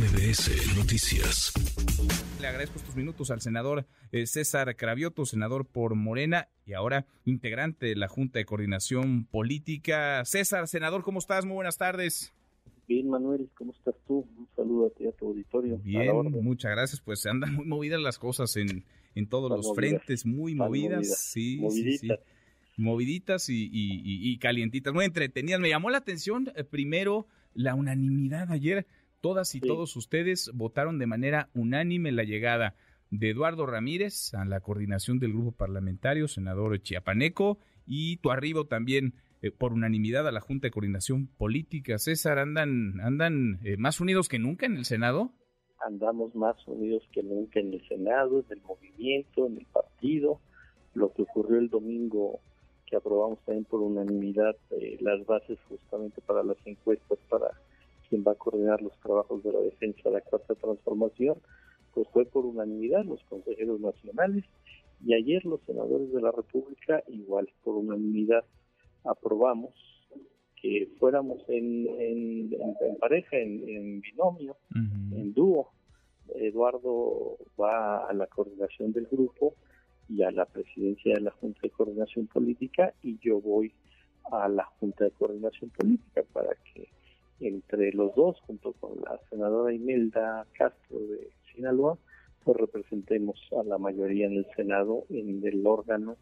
MBS Noticias. Le agradezco estos minutos al senador eh, César Cravioto, senador por Morena y ahora integrante de la Junta de Coordinación Política. César, senador, ¿cómo estás? Muy buenas tardes. Bien, Manuel, ¿cómo estás tú? Un saludo a ti, a tu auditorio. Bien, muchas gracias. Pues andan muy movidas las cosas en, en todos los frentes, muy movidas. Sí, sí, sí, Moviditas y, y, calientitas, muy entretenidas. Me llamó la atención eh, primero la unanimidad ayer. Todas y todos ustedes votaron de manera unánime la llegada de Eduardo Ramírez a la coordinación del grupo parlamentario, senador chiapaneco, y tu arribo también eh, por unanimidad a la Junta de Coordinación Política. César, ¿andan, andan eh, más unidos que nunca en el Senado? Andamos más unidos que nunca en el Senado, en el movimiento, en el partido. Lo que ocurrió el domingo, que aprobamos también por unanimidad eh, las bases justamente para las encuestas para quien va a coordinar los trabajos de la defensa de la cuarta transformación, pues fue por unanimidad los consejeros nacionales y ayer los senadores de la República igual por unanimidad aprobamos que fuéramos en, en, pareja, en, binomio, en dúo. Eduardo va a la coordinación del grupo y a la presidencia de la Junta de Coordinación Política y yo voy a la Junta de Coordinación Política para que entre los dos, junto con la senadora Imelda Castro de Sinaloa, pues representemos a la mayoría en el Senado, en el órgano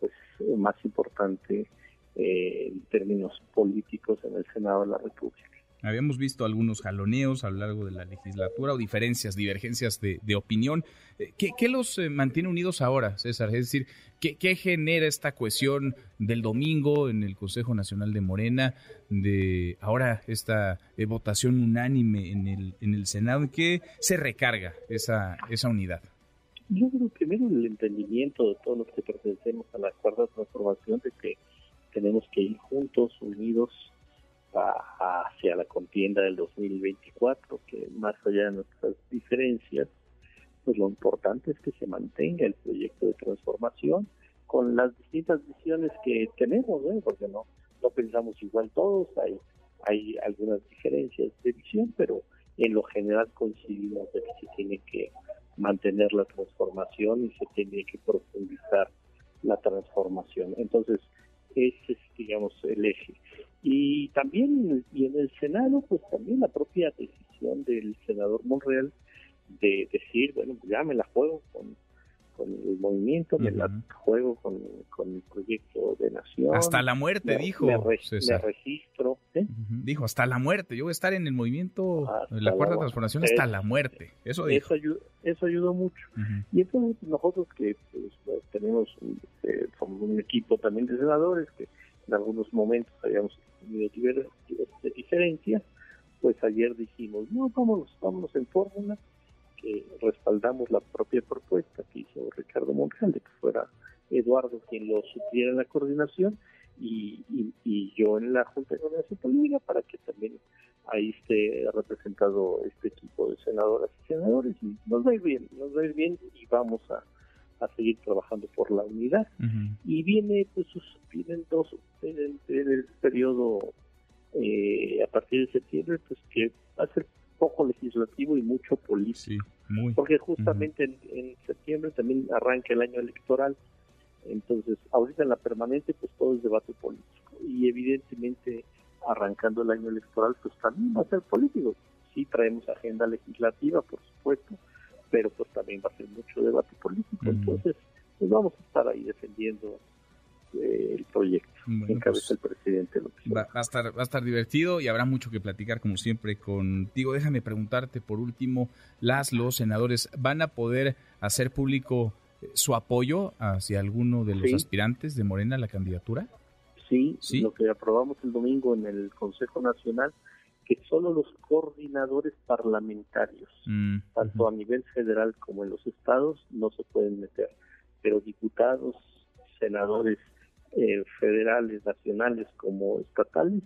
pues más importante eh, en términos políticos en el Senado de la República. Habíamos visto algunos jaloneos a lo largo de la legislatura o diferencias, divergencias de, opinión. Eh, ¿Qué, los eh, mantiene unidos ahora, César? Es decir, ¿qué, genera esta cohesión del domingo en el Consejo Nacional de Morena, de ahora esta eh, votación unánime en el, en el Senado? ¿En qué se recarga esa, esa unidad? Yo creo primero el entendimiento de todos los que pertenecemos a la cuarta transformación de que tenemos que ir juntos, unidos, hacia la contienda del 2024, que más allá de nuestras diferencias, pues lo importante es que se mantenga el proyecto de transformación con las distintas visiones que tenemos, ¿eh? porque no, no pensamos igual todos, hay, hay algunas diferencias de visión, pero en lo general coincidimos de que se tiene que mantener la transformación y se tiene que profundizar la transformación. Entonces, ese es, digamos, el eje. Y también y en el Senado, pues también la propia decisión del senador Monreal de decir, bueno, pues ya me la juego con, con el movimiento, me la juego con, con, el proyecto de nación. Hasta la muerte, dijo. Me, registro. ¿eh? Dijo, hasta la muerte. Yo voy a estar en el movimiento, en la cuarta transformación, hasta la muerte. Eso Eso, ayudó, eso ayudó mucho. Y entonces nosotros que pues, tenemos eh, un equipo también de senadores que en algunos momentos habíamos tenido diferencias, pues ayer dijimos, no, vámonos, vámonos en fórmula, que respaldamos la propia propuesta que hizo Ricardo Monreal de que fuera Eduardo quien lo supiera en la coordinación y, y, yo en la Junta de Coordinación Política para que también ahí esté representado este equipo de senadoras y senadores y nos va a ir bien, nos va a ir bien y vamos a, a seguir trabajando por la unidad. Y viene, pues, vienen dos, en el, periodo eh, a partir de septiembre, pues que va a ser poco legislativo y mucho político. Porque justamente en, septiembre también arranca el año electoral. Entonces, ahorita en la permanente, pues todo es debate político. Y evidentemente, arrancando el año electoral, pues también va a ser político. Sí traemos agenda legislativa, por supuesto, pero pues también va a ser mucho debate político. Entonces, pues vamos a estar ahí defendiendo eh, el proyecto que encabeza pues, el presidente Va, a estar, va a estar divertido y habrá mucho que platicar como siempre contigo. Déjame preguntarte por último, las, los senadores, ¿van a poder hacer público eh, su apoyo hacia alguno de los aspirantes de Morena a la candidatura? Sí, sí, lo que aprobamos el domingo en el Consejo Nacional que solo los coordinadores parlamentarios, mm, tanto a nivel federal como en los estados, no se pueden meter, pero diputados, senadores eh, federales, nacionales como estatales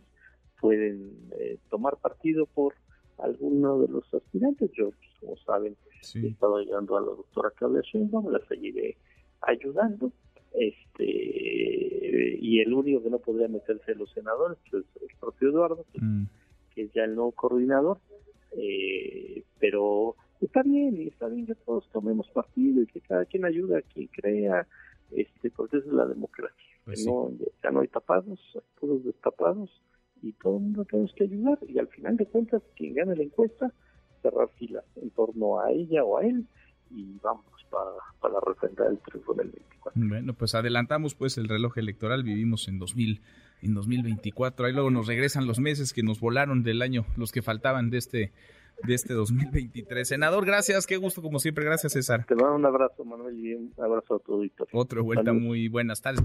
pueden eh, tomar partido por alguno de los aspirantes. Yo, pues, como saben, he estado ayudando a la doctora Claudia Sheinbaum, la seguiré ayudando. Este y el único que no podría meterse los senadores, pues el propio Eduardo, mm que es ya el nuevo coordinador, eh, pero está bien, y está bien que todos tomemos partido y que cada quien ayude a quien crea, este, porque es la democracia. Pues no, ya no hay tapados, hay todos destapados y todo el mundo tenemos que ayudar y al final de cuentas quien gane la encuesta cerrar filas en torno a ella o a él y vamos para, para refrendar el triunfo del 24. Bueno, pues adelantamos pues el reloj electoral, vivimos en 2000 en 2024, ahí luego nos regresan los meses que nos volaron del año, los que faltaban de este de este 2023. Senador, gracias, qué gusto como siempre, gracias César. Te mando un abrazo Manuel y un abrazo a todo Otra vuelta muy buenas tardes.